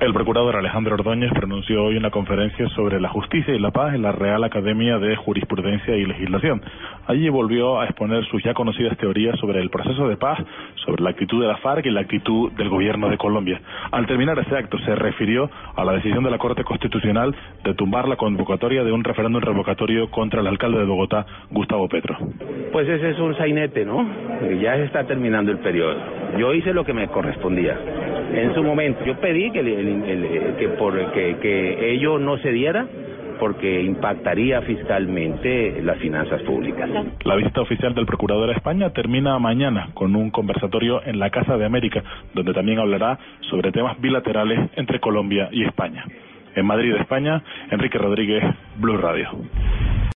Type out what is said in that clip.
El procurador Alejandro Ordóñez pronunció hoy una conferencia sobre la justicia y la paz en la Real Academia de Jurisprudencia y Legislación. Allí volvió a exponer sus ya conocidas teorías sobre el proceso de paz, sobre la actitud de la FARC y la actitud del gobierno de Colombia. Al terminar ese acto se refirió a la decisión de la Corte Constitucional de tumbar la convocatoria de un referéndum revocatorio contra el alcalde de Bogotá, Gustavo Petro. Pues ese es un sainete, ¿no? Ya está terminando el periodo. Yo hice lo que me correspondía en su momento. Yo pedí que, que, por, que, que ello no se diera porque impactaría fiscalmente las finanzas públicas. La visita oficial del procurador a España termina mañana con un conversatorio en la Casa de América, donde también hablará sobre temas bilaterales entre Colombia y España. En Madrid, España, Enrique Rodríguez, Blue Radio.